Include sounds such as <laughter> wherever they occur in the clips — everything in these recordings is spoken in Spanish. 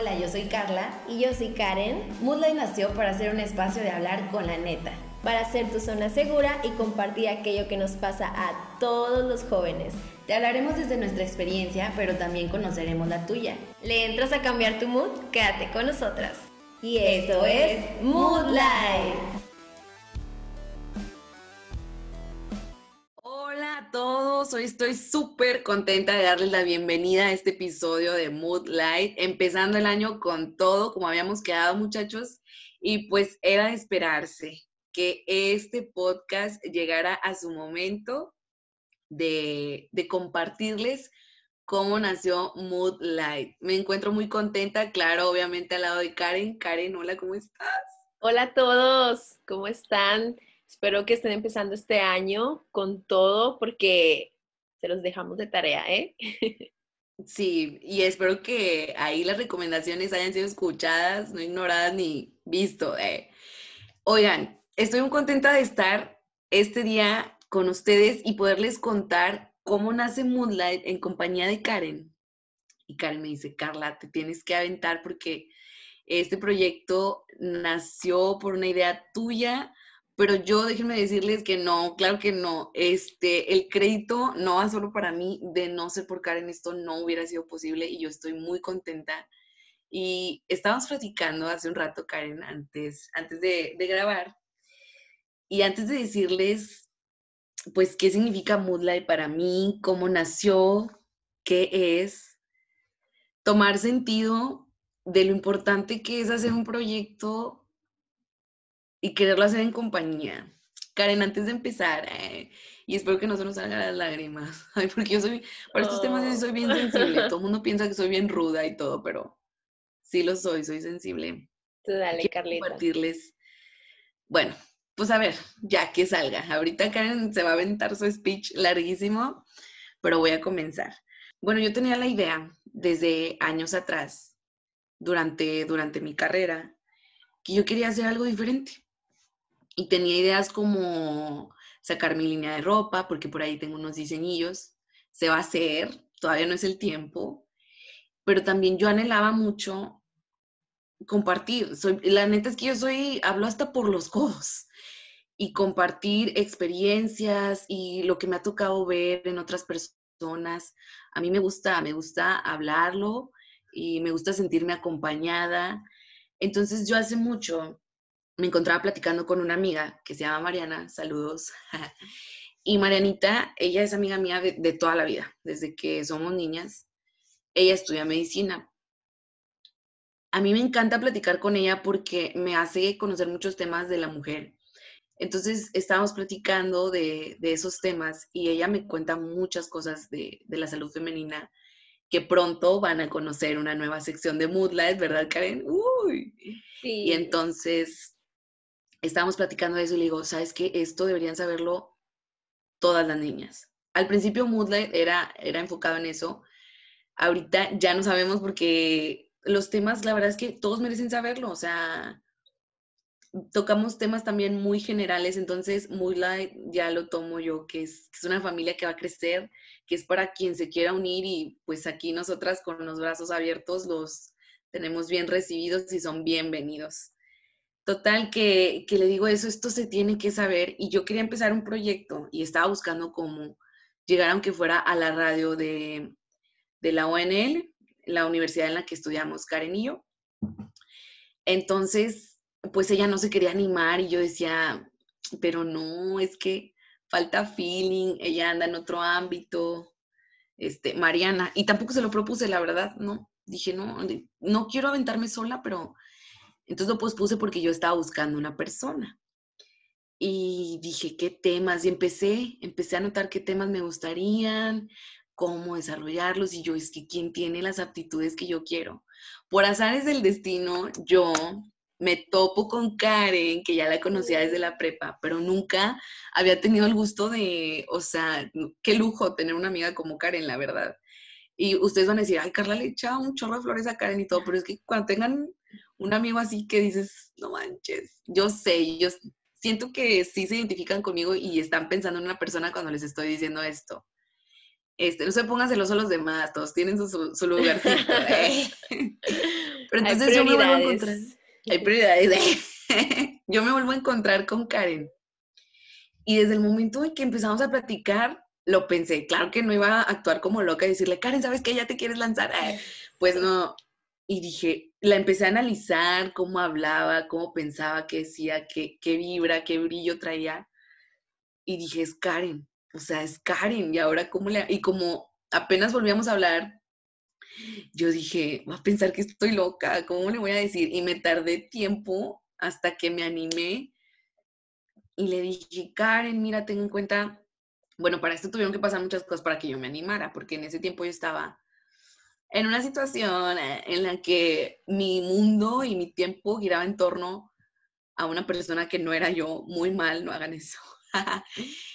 Hola, yo soy Carla. Y yo soy Karen. Moodlight nació para ser un espacio de hablar con la neta. Para ser tu zona segura y compartir aquello que nos pasa a todos los jóvenes. Te hablaremos desde nuestra experiencia, pero también conoceremos la tuya. ¿Le entras a cambiar tu mood? Quédate con nosotras. Y esto, es Moodlight. Hoy estoy súper contenta de darles la bienvenida a este episodio de Moodlight, empezando el año con todo, como habíamos quedado muchachos, y pues era de esperarse que este podcast llegara a su momento de, de compartirles cómo nació Moodlight. Me encuentro muy contenta, claro, obviamente al lado de Karen. Karen, hola, ¿cómo estás? Hola a todos, ¿cómo están? Espero que estén empezando este año con todo porque se los dejamos de tarea, ¿eh? <laughs> Sí, y espero que ahí las recomendaciones hayan sido escuchadas, no ignoradas ni visto. Eh. Oigan, estoy muy contenta de estar este día con ustedes y poderles contar cómo nace Moonlight en compañía de Karen. Y Karen me dice, Carla, te tienes que aventar porque este proyecto nació por una idea tuya, pero yo déjenme decirles que no, claro que no. Este, el crédito no va solo para mí, de no ser por Karen esto no hubiera sido posible y yo estoy muy contenta. Y estábamos platicando hace un rato, Karen, antes, antes de, de grabar, y antes de decirles, pues, qué significa Moodlight para mí, cómo nació, qué es, tomar sentido de lo importante que es hacer un proyecto y quererlo hacer en compañía. Karen, antes de empezar, eh, y espero que no se nos salgan las lágrimas, <laughs> porque yo soy, para estos temas soy bien sensible. Todo el mundo piensa que soy bien ruda y todo, pero sí lo soy, soy sensible. Tú dale, Carlita. Compartirles. Bueno, pues a ver, ya que salga. Ahorita Karen se va a aventar su speech larguísimo, pero voy a comenzar. Bueno, yo tenía la idea desde años atrás, durante, durante mi carrera, que yo quería hacer algo diferente. Y tenía ideas como sacar mi línea de ropa, porque por ahí tengo unos diseñillos. Se va a hacer, todavía no es el tiempo. Pero también yo anhelaba mucho compartir. Soy, la neta es que yo soy, hablo hasta por los codos y compartir experiencias y lo que me ha tocado ver en otras personas. A mí me gusta, me gusta hablarlo y me gusta sentirme acompañada. Entonces yo hace mucho me encontraba platicando con una amiga que se llama Mariana, saludos. <laughs> y Marianita, ella es amiga mía de, de toda la vida, desde que somos niñas. Ella estudia medicina, a mí me encanta platicar con ella porque me hace conocer muchos temas de la mujer entonces estábamos platicando de, esos temas y ella me cuenta muchas cosas de, la salud femenina que pronto van a conocer una nueva sección de Moodlight, ¿verdad, Karen? Uy. Y entonces estábamos platicando de eso y le digo, ¿sabes qué? Esto deberían saberlo todas las niñas. Al principio Moodlight era, era enfocado en eso. Ahorita ya no sabemos porque los temas, la verdad es que todos merecen saberlo. O sea, tocamos temas también muy generales, entonces Moonlight ya lo tomo yo, que es, que es, una familia que va a crecer, que es para quien se quiera unir y pues aquí nosotras con los brazos abiertos los tenemos bien recibidos y son bienvenidos. Total, que, que le digo eso, esto se tiene que saber y yo quería empezar un proyecto y estaba buscando cómo llegar aunque fuera a la radio de, de la ONL, la universidad en la que estudiamos Karen y yo. Entonces, pues ella no se quería animar y yo decía, pero no, es que falta feeling, ella anda en otro ámbito, este, Mariana, y tampoco se lo propuse, la verdad, no, dije, no, no quiero aventarme sola, pero entonces lo pospuse porque yo estaba buscando una persona. Y dije, ¿qué temas? Y empecé, empecé a notar qué temas me gustarían, cómo desarrollarlos, y yo, es que quién tiene las aptitudes que yo quiero. Por azares del destino, yo me topo con Karen, que ya la conocía desde la prepa, pero nunca había tenido el gusto de, o sea, qué lujo tener una amiga como Karen, la verdad. Y ustedes van a decir, ay, Carla le echa un chorro de flores a Karen y todo, pero es que cuando tengan un amigo así que dices, no manches, yo sé, yo siento que sí se identifican conmigo y están pensando en una persona cuando les estoy diciendo esto. Este, no se pongan celosos los demás, todos tienen su, su lugarcito. <laughs> ¿eh? Pero Hay entonces yo me vuelvo a encontrar. Hay prioridades. <laughs> yo me vuelvo a encontrar con Karen. Y desde el momento en que empezamos a platicar, lo pensé. Claro que no iba a actuar como loca y decirle, Karen, ¿sabes qué? Ya te quieres lanzar. Eh, <laughs> Pues no. Y dije, la empecé a analizar, cómo hablaba, cómo pensaba, qué decía, qué, qué vibra, qué brillo traía. Y dije, es Karen. O sea, es Karen. Y ahora, ¿cómo le.? Y como apenas volvíamos a hablar, yo dije, va a pensar que estoy loca, ¿cómo le voy a decir? Y me tardé tiempo hasta que me animé y le dije, Karen, mira, ten en cuenta, bueno, para esto tuvieron que pasar muchas cosas para que yo me animara, porque en ese tiempo yo estaba en una situación eh, en la que mi mundo y mi tiempo giraba en torno a una persona que no era yo, muy mal, no hagan eso. <laughs>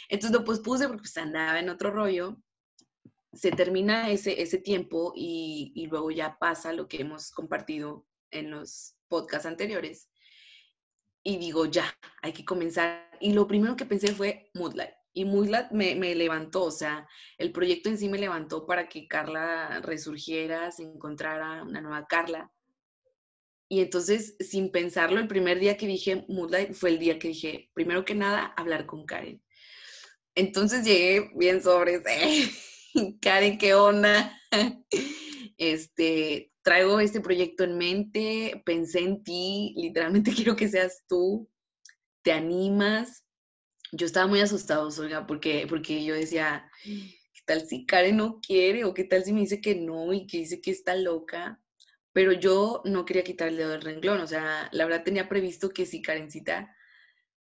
Entonces lo pospuse porque pues, andaba en otro rollo se termina ese, ese tiempo y, y luego ya pasa lo que hemos compartido en los podcasts anteriores. Y digo, ya, hay que comenzar. Y lo primero que pensé fue Moodlight. Y Moodlight me, me levantó, o sea, el proyecto en sí me levantó para que Carla resurgiera, se encontrara una nueva Carla. Y entonces, sin pensarlo, el primer día que dije Moodlight fue el día que dije, primero que nada, hablar con Karen. Entonces llegué bien sobre <laughs> Karen, ¿qué onda? <laughs> Este, traigo este proyecto en mente, pensé en ti, literalmente <laughs> quiero que seas tú, te animas. Yo estaba muy asustado, Olga, porque, porque yo decía, ¿qué tal si Karen no quiere? ¿O qué tal si me dice que no y que dice que está loca? Pero yo no quería quitar el renglón, o sea, la verdad tenía previsto que si Karencita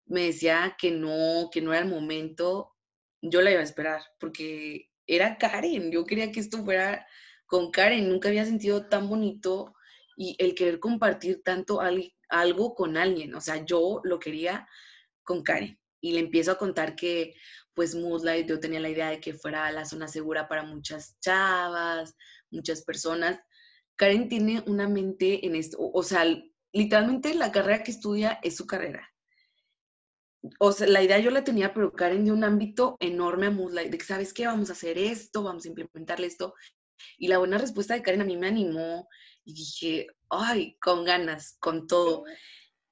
me decía que no, que no era el momento, yo la iba a esperar, porque era Karen, yo quería que esto fuera con Karen, nunca había sentido tan bonito y el querer compartir tanto algo con alguien, o sea, yo lo quería con Karen y le empiezo a contar que pues Moodlight yo tenía la idea de que fuera la zona segura para muchas chavas, muchas personas. Karen tiene una mente en esto, o sea, literalmente la carrera que estudia es su carrera o sea, la idea yo la tenía, pero Karen de un ámbito enorme a Moodlight, de que, ¿sabes qué? Vamos a hacer esto, vamos a implementarle esto. Y la buena respuesta de Karen a mí me animó y dije, ay, con ganas, con todo.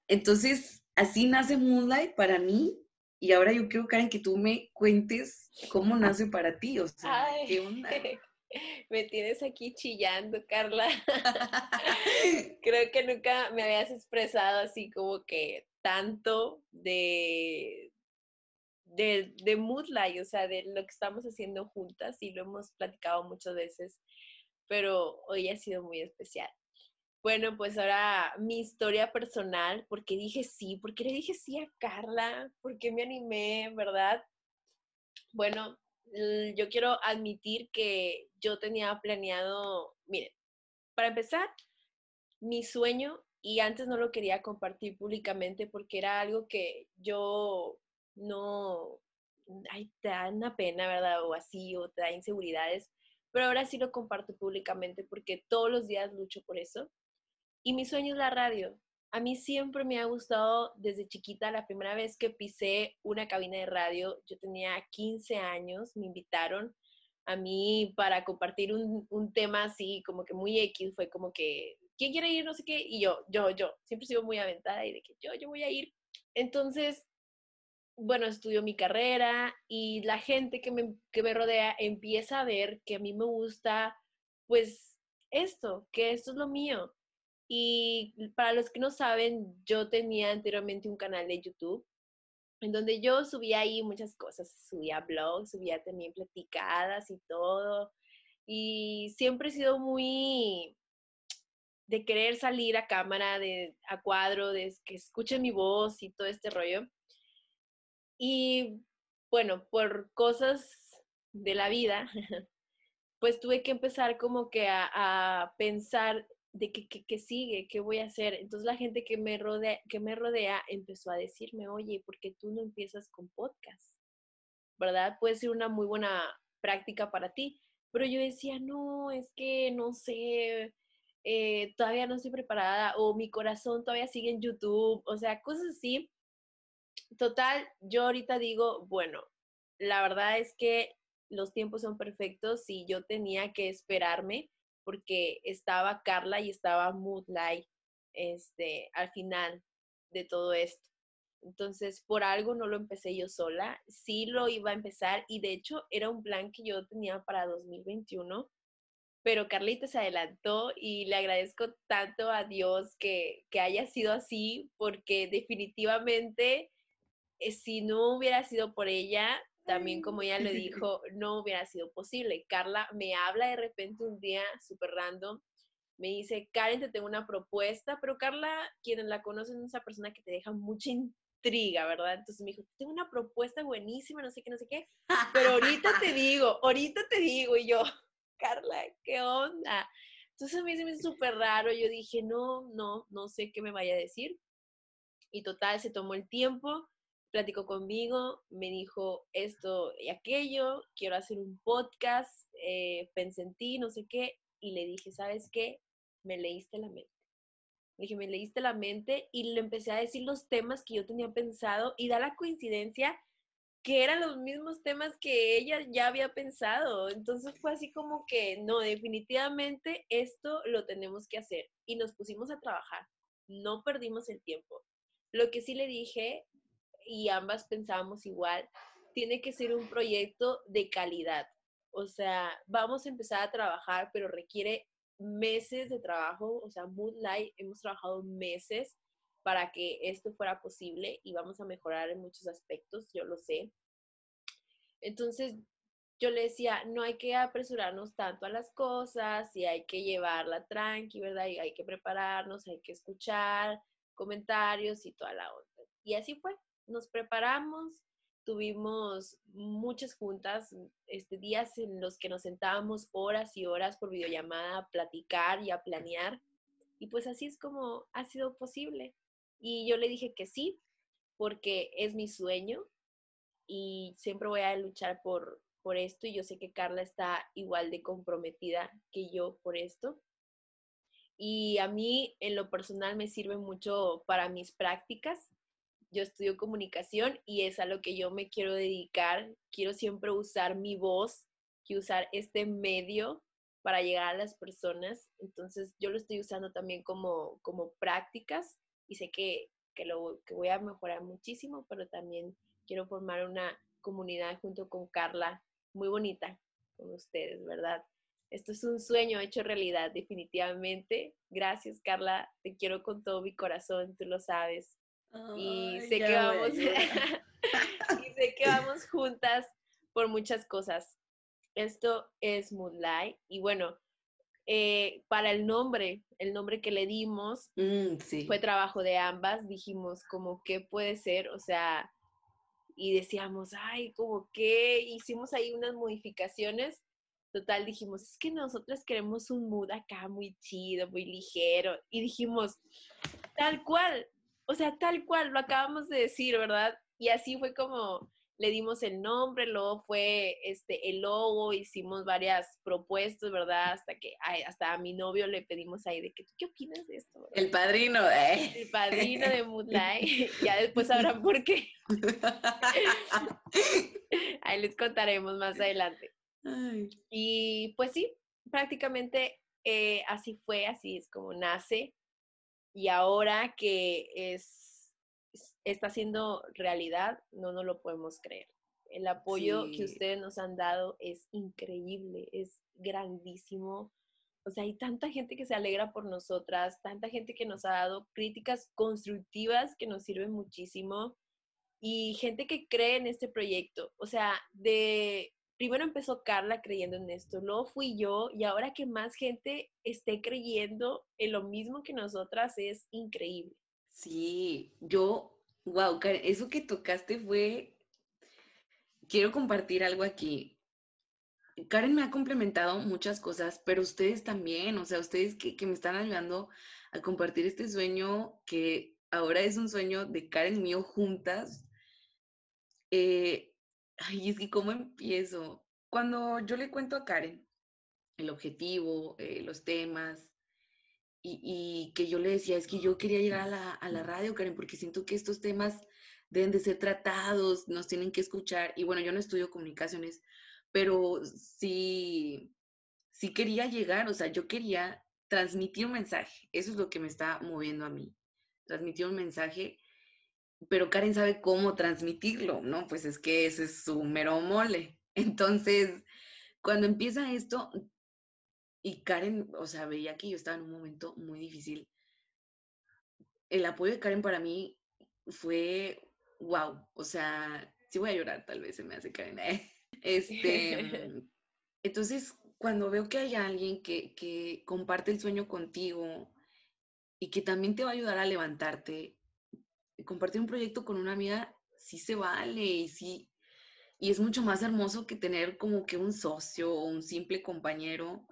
Entonces, así nace Moonlight para mí. Y ahora yo quiero, Karen, que tú me cuentes cómo nace para ti. O sea, Ay, ¿qué onda? <laughs> Me tienes aquí chillando, Carla. <laughs> Creo que nunca me habías expresado así como que tanto de, de, de Moodlight, o sea, de lo que estamos haciendo juntas y lo hemos platicado muchas veces, pero hoy ha sido muy especial. Bueno, pues ahora mi historia personal, porque dije sí, porque le dije sí a Carla, porque me animé, ¿verdad? Bueno, yo quiero admitir que yo tenía planeado, miren, para empezar, mi sueño, y antes no lo quería compartir públicamente porque era algo que yo no, ay, te da una pena, ¿verdad? O así, o te da inseguridades, pero ahora sí lo comparto públicamente porque todos los días lucho por eso. Y mi sueño es la radio. A mí siempre me ha gustado desde chiquita, la primera vez que pisé una cabina de radio, yo tenía 15 años, me invitaron a mí para compartir un, un tema así como que muy X, fue como que, ¿quién quiere ir? No sé qué, y yo, yo, yo, siempre sigo muy aventada y de que yo, yo voy a ir. Entonces, bueno, estudio mi carrera y la gente que me, que me rodea empieza a ver que a mí me gusta, pues, esto, que esto es lo mío. Y para los que no saben, yo tenía anteriormente un canal de YouTube en donde yo subía ahí muchas cosas, subía blogs, subía también platicadas y todo. Y siempre he sido muy de querer salir a cámara, de, a cuadro, de que escuchen mi voz y todo este rollo. Y bueno, por cosas de la vida, <laughs> pues tuve que empezar como que a, a pensar de qué, qué, qué, sigue, qué voy a hacer. Entonces la gente que me, rodea, que me rodea empezó a decirme, oye, ¿por qué tú no empiezas con podcast? ¿Verdad? Puede ser una muy buena práctica para ti. Pero yo decía, no, es que no sé, eh, todavía no estoy preparada o mi corazón todavía sigue en YouTube, o sea, cosas así. Total, yo ahorita digo, bueno, la verdad es que los tiempos son perfectos y yo tenía que esperarme porque estaba Carla y estaba Moodlight este, al final de todo esto. Entonces, por algo no lo empecé yo sola, sí lo iba a empezar y de hecho era un plan que yo tenía para 2021, pero Carlita se adelantó y le agradezco tanto a Dios que, que haya sido así, porque definitivamente eh, si no hubiera sido por ella, también como ella le dijo, no hubiera sido posible. Carla me habla de repente un día súper random, me dice, Karen, te tengo una propuesta, pero Carla, quienes la conocen, es esa persona que te deja mucha intriga, ¿verdad? Entonces me dijo, tengo una propuesta buenísima, no sé qué, no sé qué, pero ahorita te <laughs> digo, ahorita te digo, y yo, Carla, ¿qué onda? Entonces a mí se me hizo súper raro, yo dije, no, no, no sé qué me vaya a decir. Y total, se tomó el tiempo, platicó conmigo, me dijo esto y aquello, quiero hacer un podcast, eh, pensé en ti, no sé qué, y le dije, ¿sabes qué? Me leíste la mente. Le dije, me leíste la mente y le empecé a decir los temas que yo tenía pensado y da la coincidencia que eran los mismos temas que ella ya había pensado. Entonces fue así como que, no, definitivamente esto lo tenemos que hacer. Y nos pusimos a trabajar. No perdimos el tiempo. Lo que sí le dije, y ambas pensábamos igual, tiene que ser un proyecto de calidad. O sea, vamos a empezar a trabajar, pero requiere meses de trabajo. O sea, Moodlight hemos trabajado meses para que esto fuera posible y vamos a mejorar en muchos aspectos, yo lo sé. Entonces, yo le decía, no hay que apresurarnos tanto a las cosas y hay que llevarla tranqui, ¿verdad? Y hay que prepararnos, hay que escuchar comentarios y toda la onda. Y así fue, nos preparamos, tuvimos muchas juntas, este, días en los que nos sentábamos horas y horas por videollamada a platicar y a planear. Y pues así es como ha sido posible. Y yo le dije que sí, porque es mi sueño y siempre voy a luchar por, por esto y yo sé que Carla está igual de comprometida que yo por esto. Y a mí en lo personal me sirve mucho para mis prácticas. Yo estudio comunicación y es a lo que yo me quiero dedicar. Quiero siempre usar mi voz, quiero usar este medio para llegar a las personas. Entonces yo lo estoy usando también como, como prácticas y sé que, que, lo, que voy a mejorar muchísimo, pero también quiero formar una comunidad junto con Carla muy bonita con ustedes, ¿verdad? Esto es un sueño hecho realidad, definitivamente. Gracias, Carla. Te quiero con todo mi corazón, tú lo sabes. y sé que vamos <laughs> y sé que vamos juntas por muchas cosas. Esto es Moonlight y bueno, eh, para el nombre, el nombre que le dimos mm, fue trabajo de ambas. Dijimos, como, ¿qué puede ser? O sea, y decíamos, ay, como que hicimos ahí unas modificaciones. Total, dijimos, es que nosotras queremos un mood acá muy chido, muy ligero. Y dijimos, tal cual, o sea, tal cual, lo acabamos de decir, ¿verdad? Y así fue como le dimos el nombre, luego fue este, el logo, hicimos varias propuestas, ¿verdad? Hasta que hasta a mi novio le pedimos ahí de que, ¿qué opinas de esto? El padrino, ¿eh? El padrino de Moonlight. <laughs> ya después sabrán por qué. <laughs> ahí les contaremos más adelante. Y pues sí, prácticamente eh, así fue, así es como nace. Y ahora que es está siendo realidad, no nos lo podemos creer. El apoyo que ustedes nos han dado es increíble, es grandísimo. O sea, hay tanta gente que se alegra por nosotras, tanta gente que nos ha dado críticas constructivas que nos sirven muchísimo y gente que cree en este proyecto. O sea, de primero empezó Carla creyendo en esto, luego fui yo y ahora que más gente esté creyendo en lo mismo que nosotras es increíble. Sí, yo Wow, Karen, eso que tocaste fue. Quiero compartir algo aquí. Karen me ha complementado muchas cosas, pero ustedes también, o sea, ustedes que, me están ayudando a compartir este sueño que ahora es un sueño de Karen mío juntas. Eh, ay, es que cómo empiezo. Cuando yo le cuento a Karen el objetivo, eh, los temas, y, que yo le decía, es que yo quería llegar a la, a la radio, Karen, porque siento que estos temas deben de ser tratados, nos tienen que escuchar. Y bueno, yo no estudio comunicaciones, pero sí, sí quería llegar, o sea, yo quería transmitir un mensaje. Eso es lo que me está moviendo a mí. Transmitir un mensaje, pero Karen sabe cómo transmitirlo, ¿no? Pues es que ese es su mero mole. <laughs> Entonces, cuando empieza esto, y Karen, o sea, veía que yo estaba en un momento muy difícil. El apoyo de Karen para mí fue wow. O sea, sí voy a llorar, tal vez se me hace Karen. ¿eh? <laughs> Este, <laughs> entonces, cuando veo que hay alguien que, que comparte el sueño contigo y que también te va a ayudar a levantarte, compartir un proyecto con una amiga sí se vale y sí, y es mucho más hermoso que tener como que un socio o un simple compañero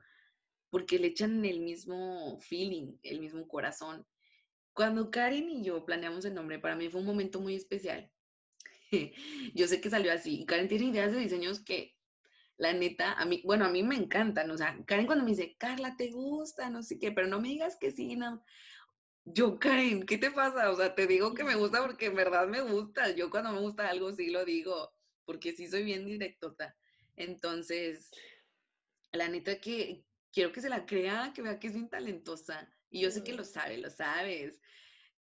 porque le echan el mismo feeling, el mismo corazón. Cuando Karen y yo planeamos el nombre, para mí fue un momento muy especial. <laughs> yo sé que salió así. Karen tiene ideas de diseños que, la neta, a mí, bueno, a mí me encantan. O sea, Karen cuando me dice, Carla, ¿te gusta? No sé qué, pero no me digas que sí, no. Yo, Karen, ¿qué te pasa? O sea, te digo que me gusta porque en verdad me gusta. Yo cuando me gusta algo sí lo digo, porque sí soy bien directota. Entonces, la neta que, quiero que se la crea, que vea que es bien talentosa. Y yo sé que lo sabe, lo sabes.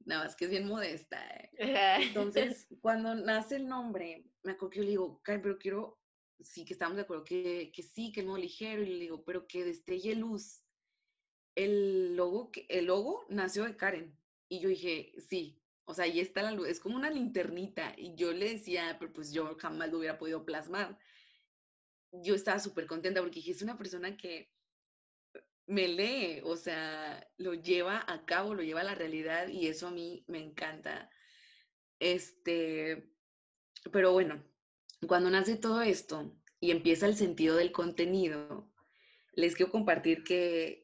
Nada más que es bien modesta. ¿eh? <laughs> Entonces, cuando nace el nombre, me acuerdo que yo le digo, Kai, pero quiero, sí que estamos de acuerdo, que, que sí, que es modo ligero. Y le digo, pero que destelle luz. El logo, el logo nació de Karen. Y yo dije, sí, o sea, ahí está la luz, es como una linternita. Y yo le decía, pero pues yo jamás lo hubiera podido plasmar. Yo estaba súper contenta porque dije, es una persona que me lee, o sea, lo lleva a cabo, lo lleva a la realidad y eso a mí me encanta. Este, pero bueno, cuando nace todo esto y empieza el sentido del contenido, les quiero compartir que,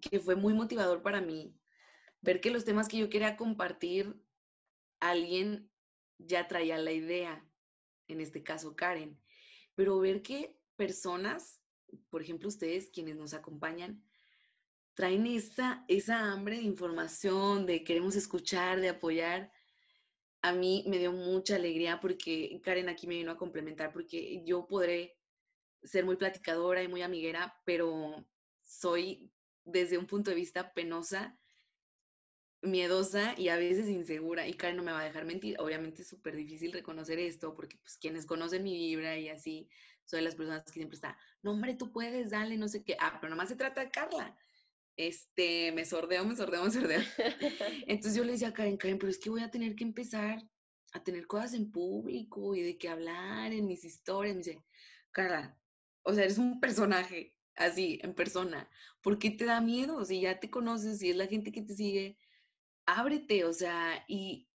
que fue muy motivador para mí ver que los temas que yo quería compartir, alguien ya traía la idea, en este caso Karen, pero ver que personas, por ejemplo ustedes quienes nos acompañan, traen esa, esa hambre de información, de queremos escuchar, de apoyar. A mí me dio mucha alegría porque Karen aquí me vino a complementar porque yo podré ser muy platicadora y muy amiguera, pero soy desde un punto de vista penosa, miedosa y a veces insegura. Y Karen no me va a dejar mentir. Obviamente es súper difícil reconocer esto porque pues quienes conocen mi vibra y así, soy de las personas que siempre está, no hombre, tú puedes, dale, no sé qué. Ah, pero nomás se trata de Carla este, me sordeo, me sordeo, me sordeo. <laughs> Entonces yo le decía a Karen, Karen, pero es que voy a tener que empezar a tener cosas en público y de qué hablar en mis historias. Me dice, Carla, o sea, eres un personaje así, en persona. ¿Por qué te da miedo? Si ya te conoces, y es la gente que te sigue, ábrete, o sea, y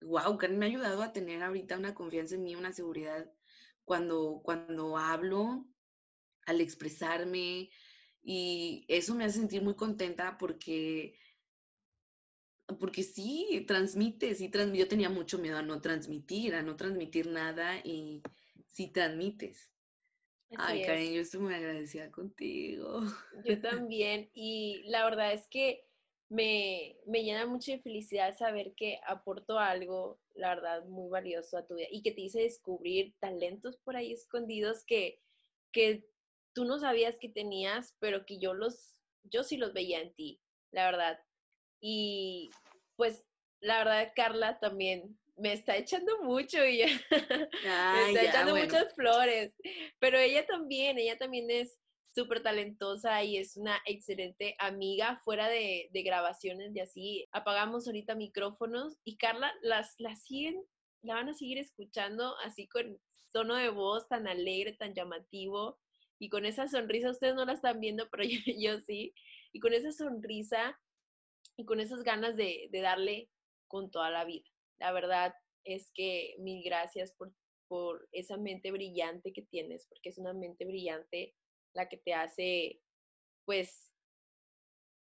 wow, Karen me ha ayudado a tener ahorita una confianza en mí, una seguridad cuando, cuando hablo, al expresarme, y eso me hace sentir muy contenta porque, porque sí, transmite, sí, trans, yo tenía mucho miedo a no transmitir, a no transmitir nada y sí transmites. Ay, Karen, yo estoy muy agradecida contigo. Yo también, y la verdad es que me, me llena mucho de felicidad saber que aporto algo, la verdad, muy valioso a tu vida y que te hice descubrir talentos por ahí escondidos que, que tú no sabías que tenías, pero que yo los, yo sí los veía en ti, la verdad. Y pues la verdad, Carla también me está echando mucho y <laughs> me está echando muchas flores, pero ella también, ella también es súper talentosa y es una excelente amiga fuera de, de, grabaciones de así. Apagamos ahorita micrófonos y Carla las, las siguen, la van a seguir escuchando así con tono de voz tan alegre, tan llamativo y con esa sonrisa, ustedes no la están viendo, pero <laughs> yo, sí, y con esa sonrisa y con esas ganas de, darle con toda la vida. La verdad es que mil gracias por, por esa mente brillante que tienes, porque es una mente brillante la que te hace, pues,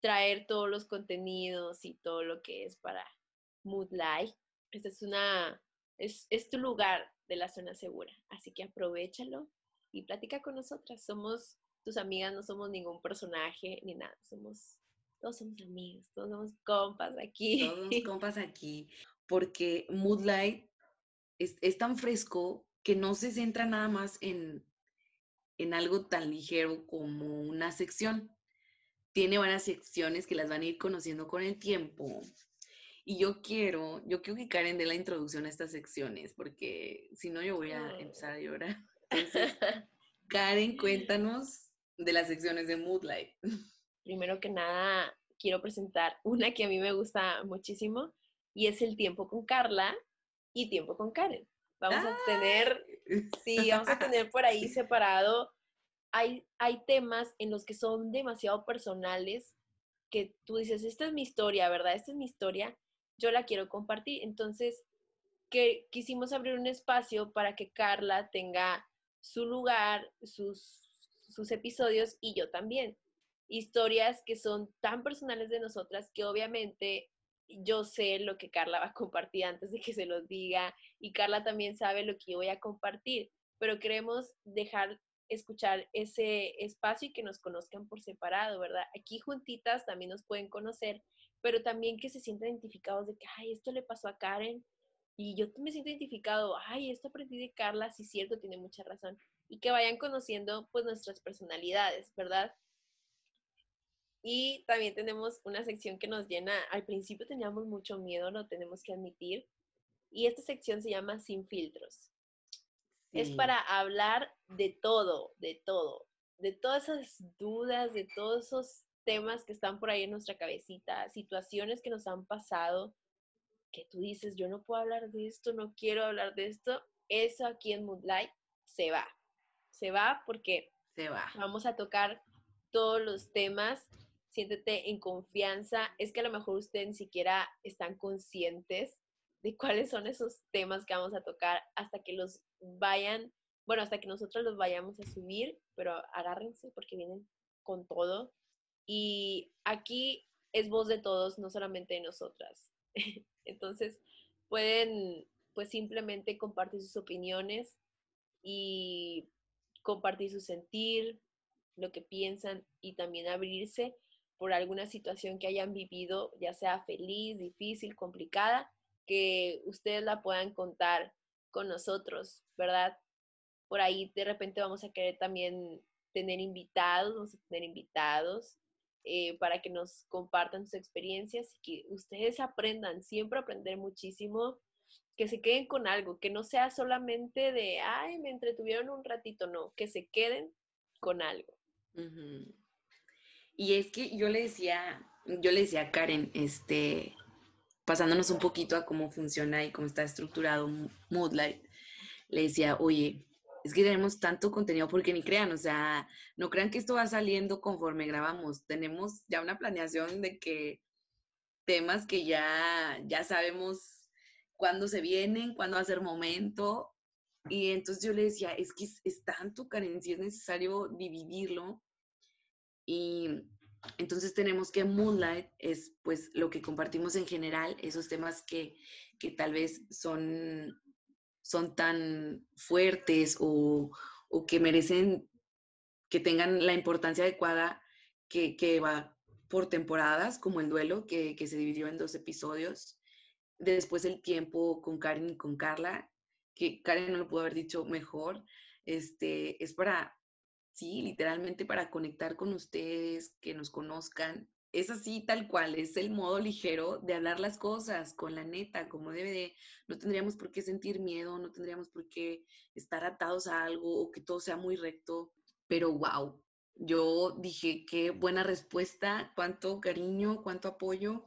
traer todos los contenidos y todo lo que es para Mood Life. Esta es una, es, es tu lugar de la zona segura, así que aprovechalo y platica con nosotras. Somos tus amigas, no somos ningún personaje ni nada, somos, todos somos amigos, todos somos compas aquí. Todos somos <laughs> compas aquí, porque Moodlight es, es tan fresco que no se centra nada más en, en algo tan ligero como una sección. Tiene varias secciones que las van a ir conociendo con el tiempo. Y yo quiero, yo quiero que Karen dé la introducción a estas secciones, porque si no yo voy a empezar a llorar. <laughs> Karen, cuéntanos de las secciones de Moodlight. Primero que nada, quiero presentar una que a mí me gusta muchísimo y es el tiempo con Carla y tiempo con Karen. Vamos a tener, <laughs> sí, vamos a tener por ahí separado. Hay, hay temas en los que son demasiado personales que tú dices, esta es mi historia, ¿verdad? Esta es mi historia, yo la quiero compartir. Entonces, que quisimos abrir un espacio para que Carla tenga su lugar, sus, sus episodios y yo también. Historias que son tan personales de nosotras que obviamente yo sé lo que Carla va a compartir antes de que se los diga y Carla también sabe lo que yo voy a compartir, pero queremos dejar escuchar ese espacio y que nos conozcan por separado, ¿verdad? Aquí juntitas también nos pueden conocer, pero también que se sientan identificados de que, ay, esto le pasó a Karen y yo me siento identificado, ay, esto aprendí de Carla, sí, cierto, tiene mucha razón, y que vayan conociendo pues nuestras personalidades, ¿verdad? Y también tenemos una sección que nos llena, al principio teníamos mucho miedo, lo tenemos que admitir, y esta sección se llama Sin filtros. Es para hablar de todo, de todo, de todas esas dudas, de todos esos temas que están por ahí en nuestra cabecita, situaciones que nos han pasado, que tú dices, yo no puedo hablar de esto, no quiero hablar de esto, eso aquí en Moonlight se va. Se va porque se va. vamos a tocar todos los temas siéntete en confianza. Es que a lo mejor ustedes ni siquiera están conscientes de cuáles son esos temas que vamos a tocar hasta que los vayan, bueno, hasta que nosotros los vayamos a subir, pero agárrense porque vienen con todo. Y aquí es voz de todos, no solamente de nosotras. <laughs> Entonces, pueden pues simplemente compartir sus opiniones y compartir su sentir, lo que piensan y también abrirse por alguna situación que hayan vivido, ya sea feliz, difícil, complicada, que ustedes la puedan contar con nosotros, ¿verdad? Por ahí de repente vamos a querer también tener invitados, vamos a tener invitados eh, para que nos compartan sus experiencias y que ustedes aprendan, siempre aprender muchísimo, que se queden con algo, que no sea solamente de, ay, me entretuvieron un ratito, no, que se queden con algo. Y es que yo le decía, yo le decía a Karen, este, pasándonos un poquito a cómo funciona y cómo está estructurado Moodlight, le decía, oye, es que tenemos tanto contenido porque ni crean, o sea, no crean que esto va saliendo conforme grabamos. Tenemos ya una planeación de que temas que ya, ya sabemos cuándo se vienen, cuándo va a ser momento. Y entonces yo le decía, es que es, es tanto, Karen, si es necesario dividirlo y entonces tenemos que Moonlight es pues lo que compartimos en general, esos temas que, que tal vez son, son tan fuertes o, o, que merecen que tengan la importancia adecuada que, que, va por temporadas, como el duelo, que, que se dividió en dos episodios. Después el tiempo con Karen y con Carla, que Karen no lo pudo haber dicho mejor, este, es para sí, literalmente para conectar con ustedes, que nos conozcan. Es así tal cual, es el modo ligero de hablar las cosas con la neta, como debe de, no tendríamos por qué sentir miedo, no tendríamos por qué estar atados a algo o que todo sea muy recto, pero wow, yo dije, qué buena respuesta, cuánto cariño, cuánto apoyo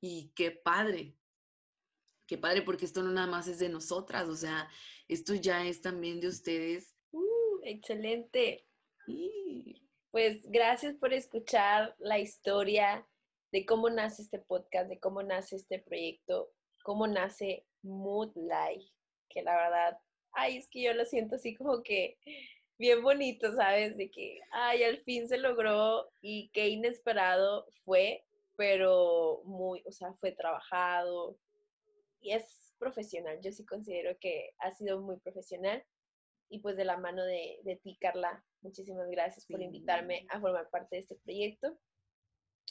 y qué padre, qué padre porque esto no nada más es de nosotras, o sea, esto ya es también de ustedes. Uh, excelente. Pues gracias por escuchar la historia de cómo nace este podcast, de cómo nace este proyecto, cómo nace Mood Life, que la verdad, ay, es que yo lo siento así como que bien bonito, ¿sabes? De que, ay, al fin se logró y qué inesperado fue, pero muy, o sea, fue trabajado y es profesional. Yo sí considero que ha sido muy profesional y pues de la mano de, de ti, Carla, muchísimas gracias por invitarme a formar parte de este proyecto.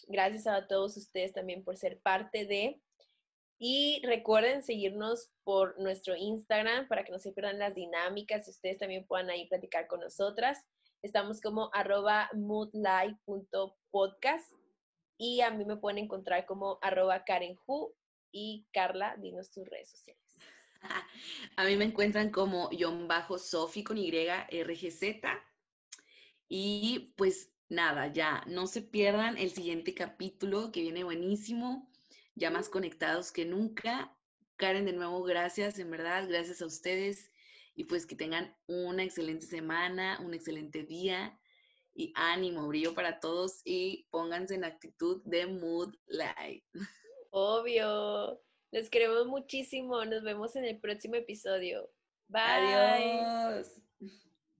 Gracias a todos ustedes también por ser parte de. Y recuerden seguirnos por nuestro Instagram para que no se pierdan las dinámicas y ustedes también puedan ahí platicar con nosotras. Estamos como arroba moodlight.podcast y a mí me pueden encontrar como arroba Karen Hu y Carla, dinos tus redes sociales. <laughs> A mí me encuentran como John Bajo Sofi con Y, RGZ. Y pues nada, ya no se pierdan el siguiente capítulo que viene buenísimo, ya más conectados que nunca. Karen, de nuevo, gracias, en verdad, gracias a ustedes y pues que tengan una excelente semana, un excelente día y ánimo, brillo para todos y pónganse en actitud de mood light. Obvio. Les queremos muchísimo. Nos vemos en el próximo episodio. Bye. Adiós.